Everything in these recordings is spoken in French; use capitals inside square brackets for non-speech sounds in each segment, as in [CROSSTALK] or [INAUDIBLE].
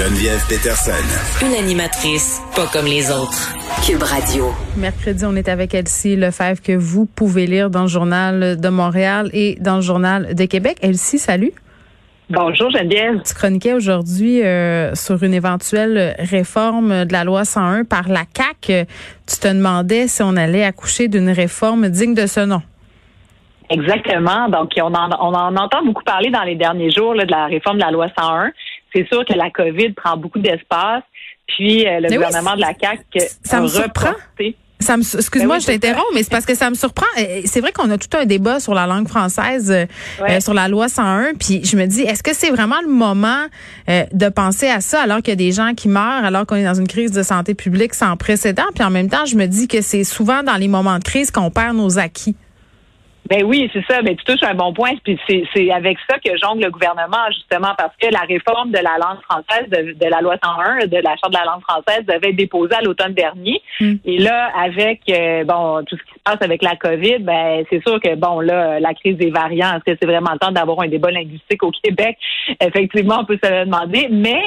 Geneviève Peterson. Une animatrice pas comme les autres. Cube Radio. Mercredi, on est avec Elsie Lefebvre que vous pouvez lire dans le journal de Montréal et dans le journal de Québec. Elsie, salut. Bonjour Geneviève. Tu chroniquais aujourd'hui euh, sur une éventuelle réforme de la loi 101 par la CAC. Tu te demandais si on allait accoucher d'une réforme digne de ce nom. Exactement. Donc, on en, on en entend beaucoup parler dans les derniers jours là, de la réforme de la loi 101. C'est sûr que la COVID prend beaucoup d'espace. Puis, euh, le Mais oui, gouvernement de la CAQ ça a me reporté. Ça me, excuse-moi, Ben oui, je t'interromps, mais c'est parce que ça me surprend. Euh, C'est vrai qu'on a tout un débat sur la langue française, euh, Ouais. euh, sur la loi 101, puis je me dis, est-ce que c'est vraiment le moment euh, de penser à ça alors qu'il y a des gens qui meurent, alors qu'on est dans une crise de santé publique sans précédent, puis en même temps, je me dis que c'est souvent dans les moments de crise qu'on perd nos acquis. Ben oui, c'est ça. Ben, tu touches un bon point. Puis c'est, c'est avec ça que jongle le gouvernement, justement, parce que la réforme de la langue française, de, de la loi 101, de la Charte de la langue française, devait être déposée à l'automne dernier. Mm. Et là, avec euh, bon tout ce qui se passe avec la COVID, ben c'est sûr que bon là, la crise des variants, est-ce que c'est vraiment le temps d'avoir un débat linguistique au Québec? Effectivement, on peut se le demander, mais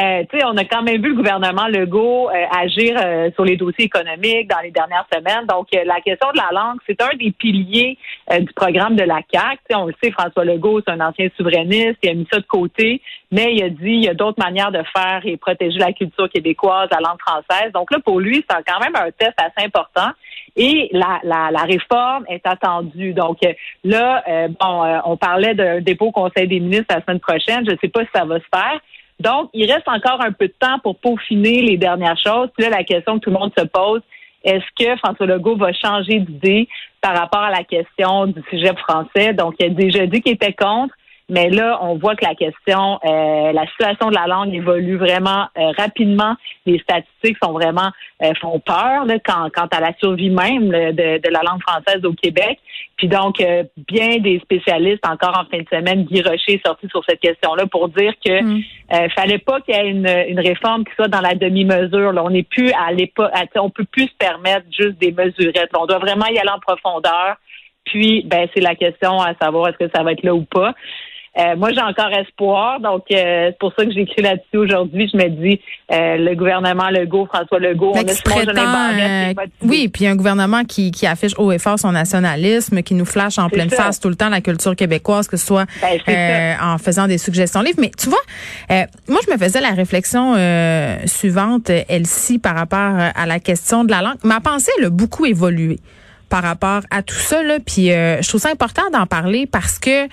euh, tu sais, on a quand même vu le gouvernement Legault euh, agir euh, sur les dossiers économiques dans les dernières semaines. Donc, euh, la question de la langue, c'est un des piliers euh, du programme de la CAQ. On le sait, François Legault, c'est un ancien souverainiste, il a mis ça de côté, mais il a dit il y a d'autres manières de faire et protéger la culture québécoise, la langue française. Donc là, pour lui, c'est quand même un test assez important. Et la, la, la réforme est attendue. Donc euh, là, bon, on parlait d'un dépôt au Conseil des ministres la semaine prochaine. Je ne sais pas si ça va se faire. Donc, il reste encore un peu de temps pour peaufiner les dernières choses. Puis là, la question que tout le monde se pose, est-ce que François Legault va changer d'idée par rapport à la question du sujet français? Donc, il a déjà dit qu'il était contre. Mais là, on voit que la question, euh, la situation de la langue évolue vraiment euh, rapidement. Les statistiques sont vraiment euh, font peur là, quant, quant à la survie même là, de, de la langue française au Québec. Puis donc, euh, bien des spécialistes, encore en fin de semaine, Guy Rocher est sorti sur cette question-là pour dire que Mm. euh, fallait pas qu'il y ait une, une réforme qui soit dans la demi-mesure. Là. On n'est plus à l'époque, on peut plus se permettre juste des mesurettes. On doit vraiment y aller en profondeur. Puis, ben, c'est la question à savoir est-ce que ça va être là ou pas. Euh, moi, j'ai encore espoir, donc euh, c'est pour ça que j'ai écrit là-dessus aujourd'hui. Je me dis, euh, le gouvernement Legault, François Legault, Fait on a prétend, Barrette euh, oui, puis un gouvernement qui, qui affiche haut et fort son nationalisme, qui nous flash en pleine ça. face tout le temps la culture québécoise, que ce soit Ben, euh, en faisant des suggestions livres. Mais tu vois, euh, moi, je me faisais la réflexion euh, suivante, Elsie, par rapport à la question de la langue. Ma pensée, elle a beaucoup évolué par rapport à tout ça là. Puis euh, je trouve ça important d'en parler parce que euh,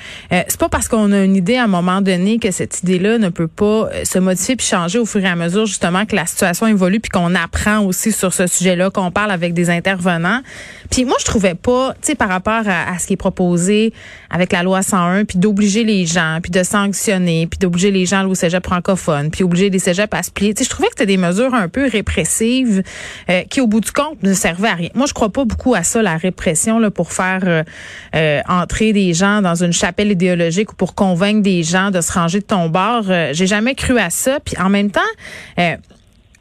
c'est pas parce qu'on a une idée à un moment donné que cette idée-là ne peut pas euh, se modifier puis changer au fur et à mesure justement que la situation évolue puis qu'on apprend aussi sur ce sujet-là qu'on parle avec des intervenants. Puis moi je trouvais pas tu sais par rapport à, ce qui est proposé avec la loi 101 puis d'obliger les gens puis de sanctionner puis d'obliger les gens au cégep francophone puis obliger les cégeps à se plier. Tu sais je trouvais que c'était des mesures un peu répressives euh, qui au bout du compte ne servaient à rien. Moi je crois pas beaucoup à ça la répression là, pour faire euh, euh, entrer des gens dans une chapelle idéologique ou pour convaincre des gens de se ranger de ton bord. Euh, J'ai jamais cru à ça. Puis en même temps,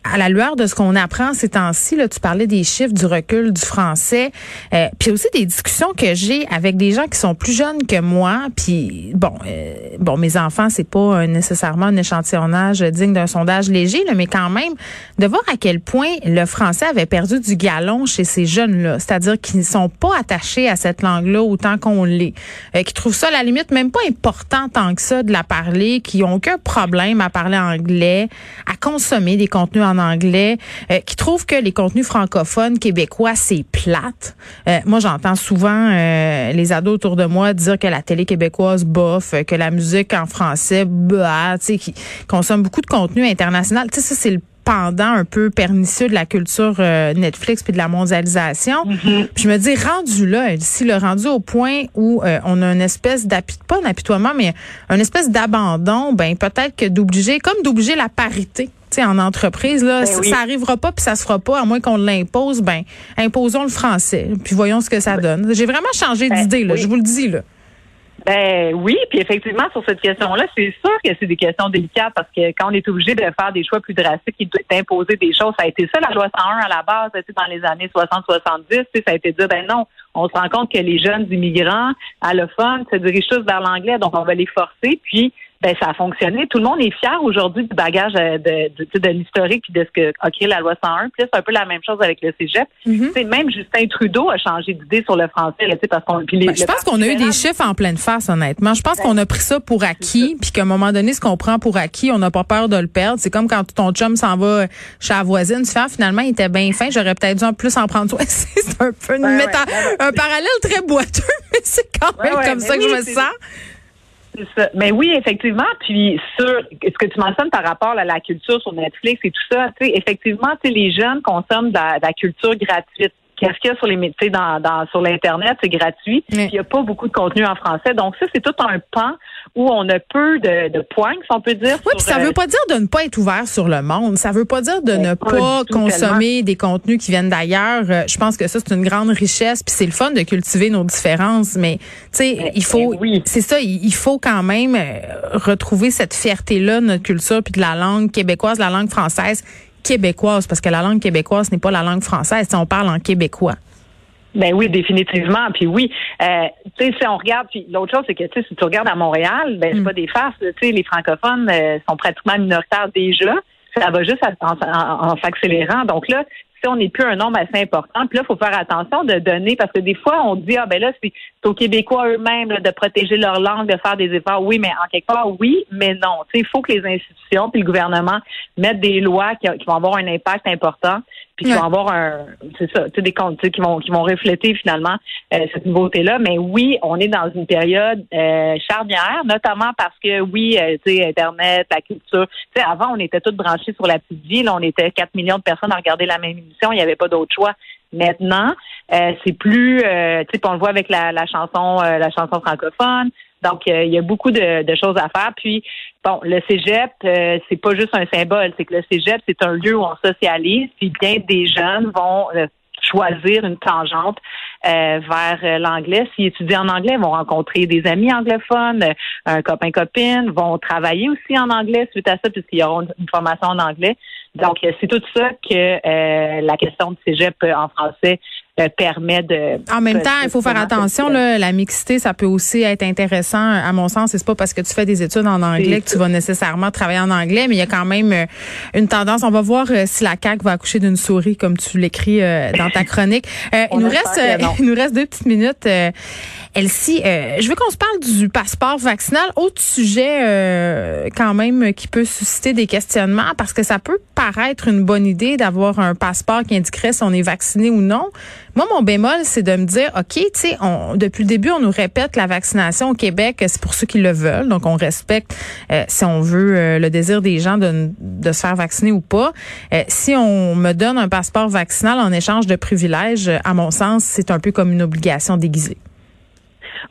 à la lueur de ce qu'on apprend ces temps-ci, là, tu parlais des chiffres du recul du français, euh, puis aussi des discussions que j'ai avec des gens qui sont plus jeunes que moi, puis bon, euh, bon, mes enfants, c'est pas nécessairement un échantillonnage digne d'un sondage léger, là, mais quand même de voir à quel point le français avait perdu du galon chez ces jeunes-là, c'est-à-dire qu'ils ne sont pas attachés à cette langue-là autant qu'on l'est, euh, qui trouvent ça à la limite même pas important tant que ça de la parler, qui ont aucun problème à parler anglais, à consommer des contenus en anglais, euh, qui trouvent que les contenus francophones québécois c'est plate. Euh, moi j'entends souvent euh, les ados autour de moi dire que la télé québécoise bof, que la musique en français bah, tu sais qui consomment beaucoup de contenu international. Tu sais ça c'est le pendant un peu pernicieux de la culture Netflix puis de la mondialisation. Mm-hmm. je me dis, rendu là, si le rendu au point où on a une espèce d'appui, pas un apitoiement, mais une espèce d'abandon, ben peut-être que d'obliger, comme d'obliger la parité en entreprise, là, Ben ça, oui. ça arrivera pas puis ça se fera pas, à moins qu'on l'impose, ben, imposons le français, puis voyons ce que ça donne. J'ai vraiment changé Ben, d'idée, là, oui. je vous le dis, là. Ben oui, puis effectivement, sur cette question-là, c'est sûr que c'est des questions délicates parce que quand on est obligé de faire des choix plus drastiques et d'imposer des choses, ça a été ça la loi 101 à la base, dans les années 60-70, tu sais, ça a été de dire, ben non, on se rend compte que les jeunes immigrants allophones se dirigent tous vers l'anglais, donc on va les forcer, puis ben ça a fonctionné. Tout le monde est fier aujourd'hui du bagage euh, de, de, de, de l'historique puis de ce que a créé la loi 101. Puis là, c'est un peu la même chose avec le cégep. Sais, Même Justin Trudeau a changé d'idée sur le français, là, tu sais, parce qu'on. Ben, je pense qu'on a eu des chiffres en pleine face, honnêtement. Je pense qu'on a pris ça pour acquis, puis qu'à un moment donné, ce qu'on prend pour acquis, on n'a pas peur de le perdre. C'est comme quand ton chum s'en va chez la voisine, tu fais, ah, finalement, il était bien fin, j'aurais peut-être dû en plus en prendre soin. [LAUGHS] c'est un peu une méta- ouais, un parallèle très boiteux, [LAUGHS] mais c'est quand même ouais, comme ça que oui, je me sens. C'est ça. Mais oui, effectivement. Puis sur ce que tu mentionnes par rapport à la culture sur Netflix et tout ça, tu sais, effectivement, tu sais, les jeunes consomment de la culture gratuite. Qu'est-ce qu'il y a sur les mé- tu sais, dans, dans sur l'internet, c'est gratuit. Mais- Il n'y a pas beaucoup de contenu en français. Donc ça, c'est tout un pan où on a peu de, de points, si on peut dire. Oui, puis ça euh, veut pas dire de ne pas être ouvert sur le monde. Ça veut pas dire de ne pas consommer des contenus qui viennent d'ailleurs. Euh, Je pense que ça c'est une grande richesse, puis c'est le fun de cultiver nos différences. Mais tu sais, il faut, oui. c'est ça, il il faut quand même euh, retrouver cette fierté là de notre culture puis de la langue québécoise, la langue française québécoise, parce que la langue québécoise n'est pas la langue française. Si on parle en québécois. Ben oui, définitivement. Puis oui, euh, tu sais, si on regarde, puis l'autre chose, c'est que tu sais, si tu regardes à Montréal, ben c'est Mm. pas des farces. Tu sais, les francophones euh, sont pratiquement minoritaires déjà. Ça va juste en, en- en s'accélérant. Donc là, on n'est plus un nombre assez important, puis là, il faut faire attention de donner, parce que des fois, on dit ah ben là, c'est aux Québécois eux-mêmes de protéger leur langue, de faire des efforts. Oui, mais en quelque part, oui, mais non. Il faut que les institutions puis le gouvernement mettent des lois qui vont avoir un impact important puis qui Ouais. vont avoir un, c'est ça, tu sais, des comptes qui vont qui vont refléter finalement euh, cette nouveauté-là. Mais oui, on est dans une période euh, charnière, notamment parce que oui, euh, tu sais, Internet, la culture. Tu sais, avant, on était tous branchés sur la petite vie. Là, on était 4 millions de personnes à regarder la même émission. Il n'y avait pas d'autre choix. Maintenant, euh, c'est plus, euh, tu sais, on le voit avec la, la chanson, euh, la chanson francophone. Donc, euh, il y a beaucoup de, de choses à faire. Puis, bon, le cégep, euh, c'est pas juste un symbole. C'est que le cégep, c'est un lieu où on socialise. Puis, bien des jeunes vont euh, choisir une tangente euh, vers l'anglais. S'ils étudient en anglais, ils vont rencontrer des amis anglophones, un copain-copine, vont travailler aussi en anglais suite à ça, puisqu'ils auront une formation en anglais. Donc, c'est tout ça que euh, la question du cégep en français permet de... En même temps, il faut faire attention. Là, la mixité, ça peut aussi être intéressant. À mon sens, c'est pas parce que tu fais des études en anglais que tu vas nécessairement travailler en anglais, mais il y a quand même euh, une tendance. On va voir euh, si la CAQ va accoucher d'une souris, comme tu l'écris euh, dans ta chronique. Euh, [LAUGHS] il nous reste, [LAUGHS] il nous reste deux petites minutes. Euh, Elsie, je veux qu'on se parle du passeport vaccinal. Autre sujet quand même qui peut susciter des questionnements parce que ça peut paraître une bonne idée d'avoir un passeport qui indiquerait si on est vacciné ou non. Moi, mon bémol, c'est de me dire, OK, tu sais, depuis le début, on nous répète la vaccination au Québec, c'est pour ceux qui le veulent. Donc, on respecte, euh, si on veut, euh, le désir des gens de, de se faire vacciner ou pas. Euh, si on me donne un passeport vaccinal en échange de privilèges, à mon sens, c'est un peu comme une obligation déguisée.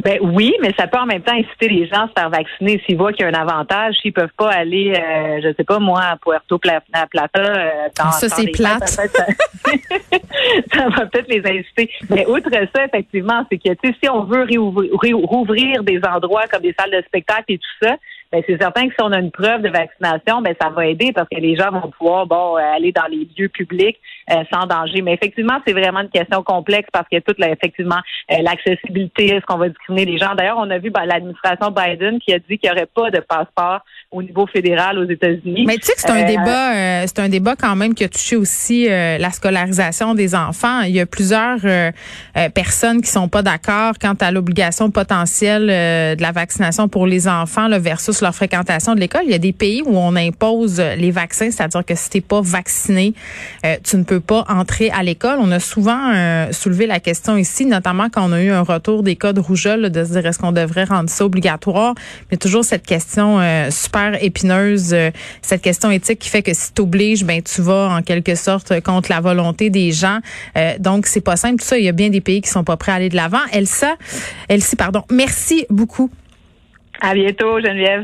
Ben oui, mais ça peut en même temps inciter les gens à se faire vacciner s'ils voient qu'il y a un avantage, s'ils peuvent pas aller, euh, je sais pas moi, à Puerto Plata. euh, dans- Ça, c'est plate. fêtes, ça, [LAUGHS] ça va peut-être les inciter. Mais outre ça, effectivement, c'est que tu sais, si on veut rouvrir des endroits comme des salles de spectacle et tout ça, c'est certain que si on a une preuve de vaccination, ben ça va aider parce que les gens vont pouvoir bon euh, aller dans les lieux publics euh, sans danger. Mais effectivement, c'est vraiment une question complexe parce que toute la, effectivement euh, l'accessibilité, est-ce qu'on va discriminer les gens? D'ailleurs, on a vu ben, l'administration Biden qui a dit qu'il n'y aurait pas de passeport au niveau fédéral aux États-Unis. Mais tu sais que c'est un Euh, débat, euh, c'est un débat quand même qui a touché aussi euh, la scolarisation des enfants. Il y a plusieurs personnes qui sont pas d'accord quant à l'obligation potentielle euh, de la vaccination pour les enfants là, versus leur fréquentation de l'école. Il y a des pays où on impose les vaccins, c'est-à-dire que si t'es pas vacciné, euh, tu ne peux pas entrer à l'école. On a souvent euh, soulevé la question ici, notamment quand on a eu un retour des cas de rougeole, de se dire est-ce qu'on devrait rendre ça obligatoire? Mais toujours cette question euh, super épineuse, cette question éthique qui fait que si t'obliges, ben tu vas en quelque sorte contre la volonté des gens. donc c'est pas simple tout ça. Il y a bien des pays qui sont pas prêts à aller de l'avant. Elsa, Elsie, pardon. Merci beaucoup. À bientôt, Geneviève.